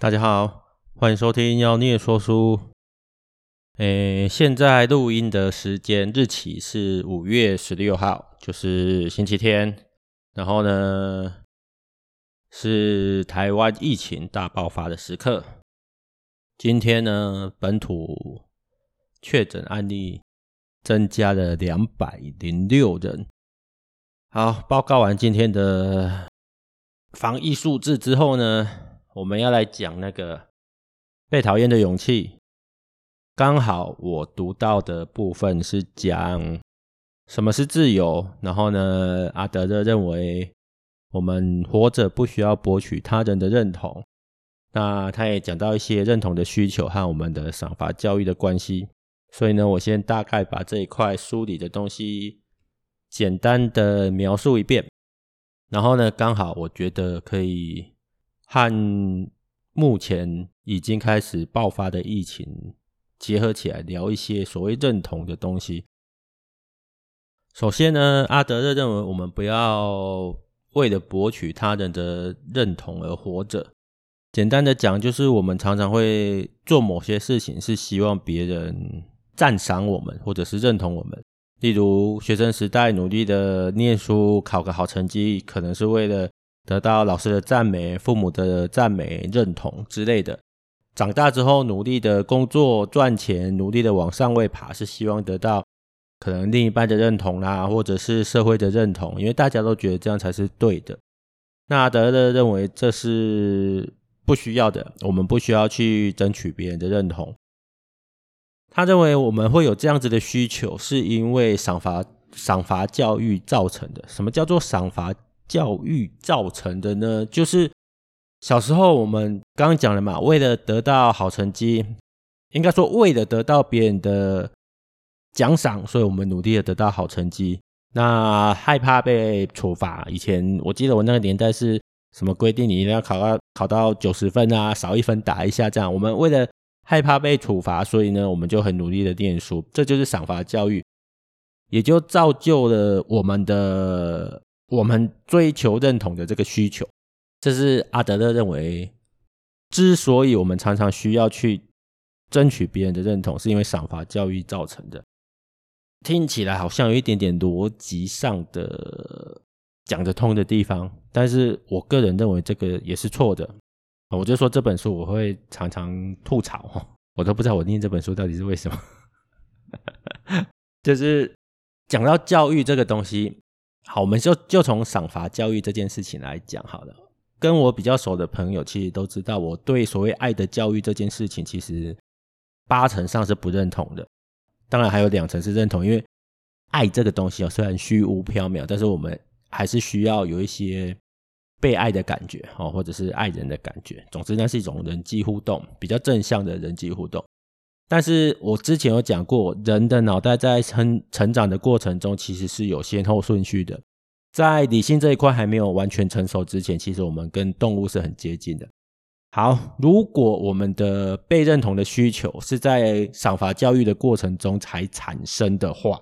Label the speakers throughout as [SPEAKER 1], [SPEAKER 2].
[SPEAKER 1] 大家好，欢迎收听妖孽说书。诶，现在录音的时间日期是五月十六号，就是星期天。然后呢，是台湾疫情大爆发的时刻。今天呢，本土确诊案例增加了两百零六人。好，报告完今天的防疫数字之后呢，我们要来讲那个被讨厌的勇气。刚好我读到的部分是讲什么是自由，然后呢，阿德勒认为我们活着不需要博取他人的认同。那他也讲到一些认同的需求和我们的赏罚教育的关系。所以呢，我先大概把这一块梳理的东西简单的描述一遍。然后呢，刚好我觉得可以。和目前已经开始爆发的疫情结合起来，聊一些所谓认同的东西。首先呢，阿德勒认为我们不要为了博取他人的认同而活着。简单的讲，就是我们常常会做某些事情，是希望别人赞赏我们，或者是认同我们。例如，学生时代努力的念书，考个好成绩，可能是为了。得到老师的赞美、父母的赞美、认同之类的。长大之后，努力的工作赚钱，努力的往上位爬，是希望得到可能另一半的认同啦，或者是社会的认同，因为大家都觉得这样才是对的。那德勒认为这是不需要的，我们不需要去争取别人的认同。他认为我们会有这样子的需求，是因为赏罚赏罚教育造成的。什么叫做赏罚？教育造成的呢，就是小时候我们刚刚讲了嘛，为了得到好成绩，应该说为了得到别人的奖赏，所以我们努力的得到好成绩。那害怕被处罚，以前我记得我那个年代是什么规定？你一定要考到考到九十分啊，少一分打一下这样。我们为了害怕被处罚，所以呢，我们就很努力的念书，这就是赏罚教育，也就造就了我们的。我们追求认同的这个需求，这是阿德勒认为，之所以我们常常需要去争取别人的认同，是因为赏罚教育造成的。听起来好像有一点点逻辑上的讲得通的地方，但是我个人认为这个也是错的。我就说这本书我会常常吐槽，我都不知道我念这本书到底是为什么。就是讲到教育这个东西。好，我们就就从赏罚教育这件事情来讲好了。跟我比较熟的朋友，其实都知道，我对所谓爱的教育这件事情，其实八成上是不认同的。当然还有两成是认同，因为爱这个东西哦，虽然虚无缥缈，但是我们还是需要有一些被爱的感觉哦，或者是爱人的感觉。总之，那是一种人际互动，比较正向的人际互动。但是我之前有讲过，人的脑袋在成成长的过程中，其实是有先后顺序的。在理性这一块还没有完全成熟之前，其实我们跟动物是很接近的。好，如果我们的被认同的需求是在赏罚教育的过程中才产生的话，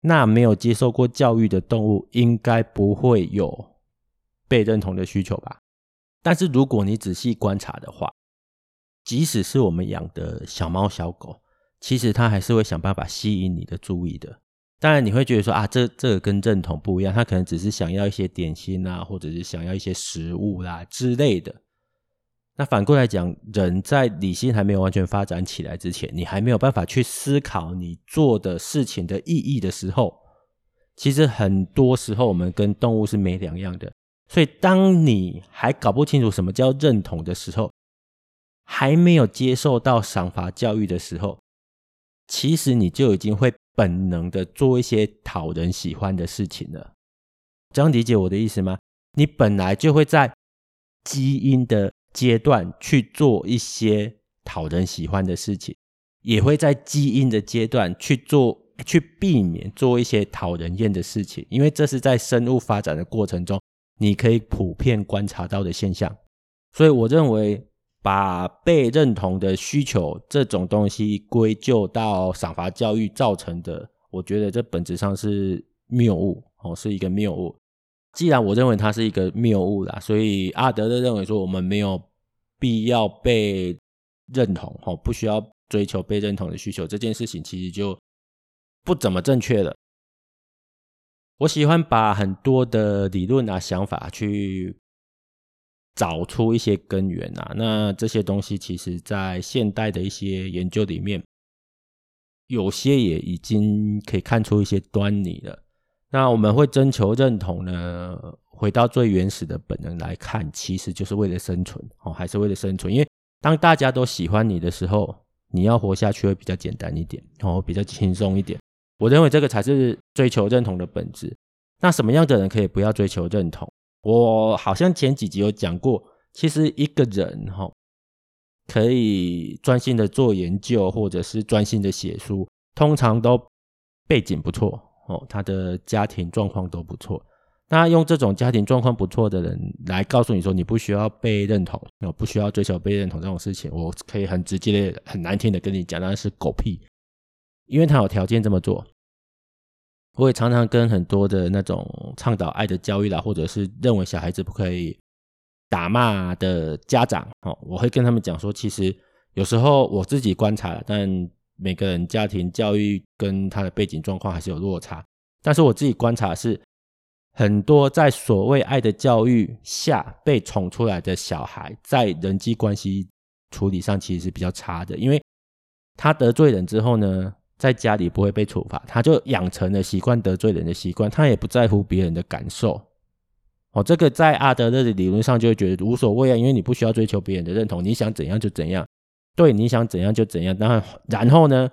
[SPEAKER 1] 那没有接受过教育的动物应该不会有被认同的需求吧？但是如果你仔细观察的话，即使是我们养的小猫小狗，其实它还是会想办法吸引你的注意的。当然，你会觉得说啊，这这个跟认同不一样，它可能只是想要一些点心啊，或者是想要一些食物啦、之类的。那反过来讲，人在理性还没有完全发展起来之前，你还没有办法去思考你做的事情的意义的时候，其实很多时候我们跟动物是没两样的。所以，当你还搞不清楚什么叫认同的时候，还没有接受到赏罚教育的时候，其实你就已经会本能的做一些讨人喜欢的事情了。这样理解我的意思吗？你本来就会在基因的阶段去做一些讨人喜欢的事情，也会在基因的阶段去做，去避免做一些讨人厌的事情，因为这是在生物发展的过程中，你可以普遍观察到的现象。所以我认为。把被认同的需求这种东西归咎到赏罚教育造成的，我觉得这本质上是谬误哦，是一个谬误。既然我认为它是一个谬误啦，所以阿德勒认为说我们没有必要被认同，哦，不需要追求被认同的需求，这件事情其实就不怎么正确了。我喜欢把很多的理论啊、想法去找出一些根源啊，那这些东西其实在现代的一些研究里面，有些也已经可以看出一些端倪了。那我们会征求认同呢？回到最原始的本能来看，其实就是为了生存哦，还是为了生存？因为当大家都喜欢你的时候，你要活下去会比较简单一点哦，比较轻松一点。我认为这个才是追求认同的本质。那什么样的人可以不要追求认同？我好像前几集有讲过，其实一个人哈，可以专心的做研究，或者是专心的写书，通常都背景不错哦，他的家庭状况都不错。那用这种家庭状况不错的人来告诉你说，你不需要被认同，不需要追求被认同这种事情，我可以很直接的、很难听的跟你讲，那是狗屁，因为他有条件这么做。我也常常跟很多的那种倡导爱的教育啦，或者是认为小孩子不可以打骂的家长，哦，我会跟他们讲说，其实有时候我自己观察了，但每个人家庭教育跟他的背景状况还是有落差。但是我自己观察是，很多在所谓爱的教育下被宠出来的小孩，在人际关系处理上其实是比较差的，因为他得罪人之后呢，在家里不会被处罚，他就养成了习惯得罪人的习惯，他也不在乎别人的感受。哦，这个在阿德勒的理论上就会觉得无所谓啊，因为你不需要追求别人的认同，你想怎样就怎样，对，你想怎样就怎样。然后，然后呢，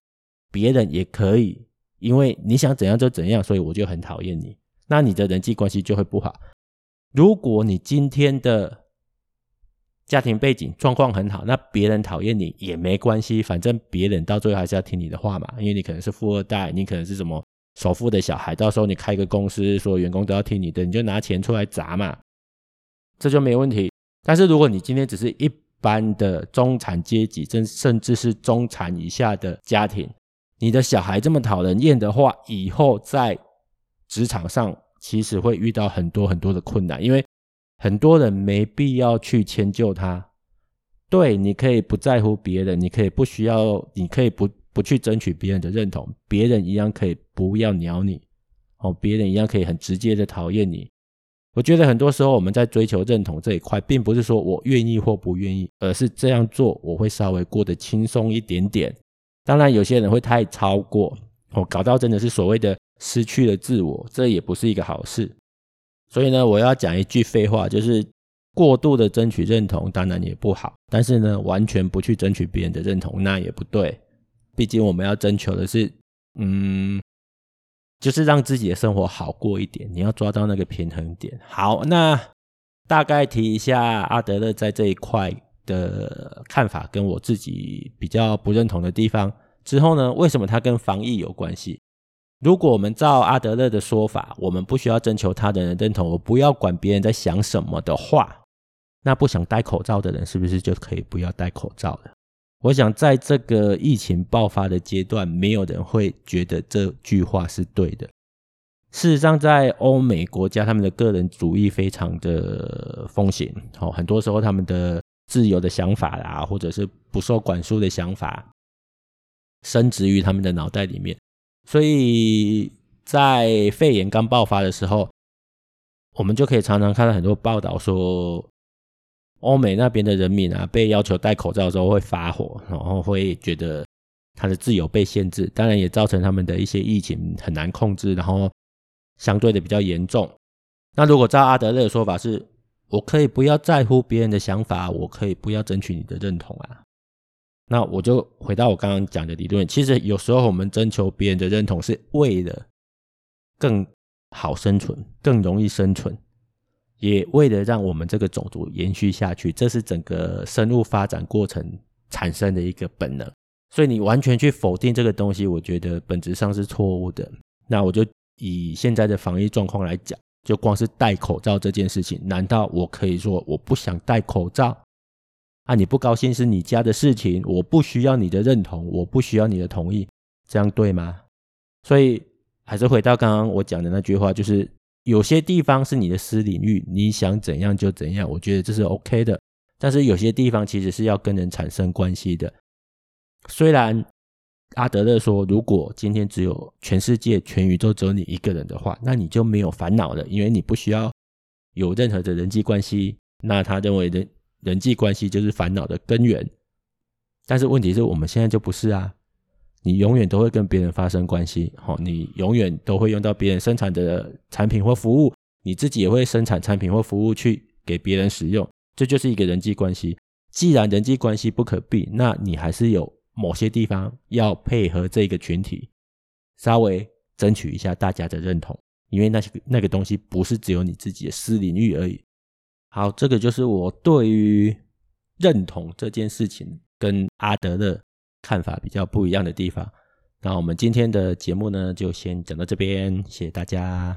[SPEAKER 1] 别人也可以，因为你想怎样就怎样，所以我就很讨厌你，那你的人际关系就会不好。如果你今天的家庭背景状况很好，那别人讨厌你也没关系，反正别人到最后还是要听你的话嘛。因为你可能是富二代，你可能是什么首富的小孩，到时候你开个公司，所有员工都要听你的，你就拿钱出来砸嘛，这就没问题。但是如果你今天只是一般的中产阶级，甚甚至是中产以下的家庭，你的小孩这么讨人厌的话，以后在职场上其实会遇到很多很多的困难，因为。很多人没必要去迁就他，对，你可以不在乎别人，你可以不需要，你可以不不去争取别人的认同，别人一样可以不要鸟你，哦，别人一样可以很直接的讨厌你。我觉得很多时候我们在追求认同这一块，并不是说我愿意或不愿意，而是这样做我会稍微过得轻松一点点。当然，有些人会太超过，哦，搞到真的是所谓的失去了自我，这也不是一个好事。所以呢，我要讲一句废话，就是过度的争取认同当然也不好，但是呢，完全不去争取别人的认同那也不对。毕竟我们要征求的是，嗯，就是让自己的生活好过一点。你要抓到那个平衡点。好，那大概提一下阿德勒在这一块的看法，跟我自己比较不认同的地方。之后呢，为什么它跟防疫有关系？如果我们照阿德勒的说法，我们不需要征求他人的认同，我不要管别人在想什么的话，那不想戴口罩的人是不是就可以不要戴口罩了？我想在这个疫情爆发的阶段，没有人会觉得这句话是对的。事实上，在欧美国家，他们的个人主义非常的风行，哦，很多时候他们的自由的想法啊，或者是不受管束的想法，深植于他们的脑袋里面。所以在肺炎刚爆发的时候，我们就可以常常看到很多报道说，欧美那边的人民啊，被要求戴口罩的时候会发火，然后会觉得他的自由被限制，当然也造成他们的一些疫情很难控制，然后相对的比较严重。那如果照阿德勒的说法是，我可以不要在乎别人的想法，我可以不要争取你的认同啊。那我就回到我刚刚讲的理论，其实有时候我们征求别人的认同，是为了更好生存、更容易生存，也为了让我们这个种族延续下去，这是整个生物发展过程产生的一个本能。所以你完全去否定这个东西，我觉得本质上是错误的。那我就以现在的防疫状况来讲，就光是戴口罩这件事情，难道我可以说我不想戴口罩？啊，你不高兴是你家的事情，我不需要你的认同，我不需要你的同意，这样对吗？所以还是回到刚刚我讲的那句话，就是有些地方是你的私领域，你想怎样就怎样，我觉得这是 OK 的。但是有些地方其实是要跟人产生关系的。虽然阿德勒说，如果今天只有全世界、全宇宙只有你一个人的话，那你就没有烦恼了，因为你不需要有任何的人际关系。那他认为人人际关系就是烦恼的根源。但是问题是我们现在就不是啊，你永远都会跟别人发生关系，好，你永远都会用到别人生产的产品或服务，你自己也会生产产品或服务去给别人使用。这就是一个人际关系。既然人际关系不可避，那你还是有某些地方要配合这个群体，稍微争取一下大家的认同，因为那些那个东西不是只有你自己的私领域而已。好，这个就是我对于认同这件事情跟阿德的看法比较不一样的地方。那我们今天的节目呢，就先讲到这边，谢谢大家。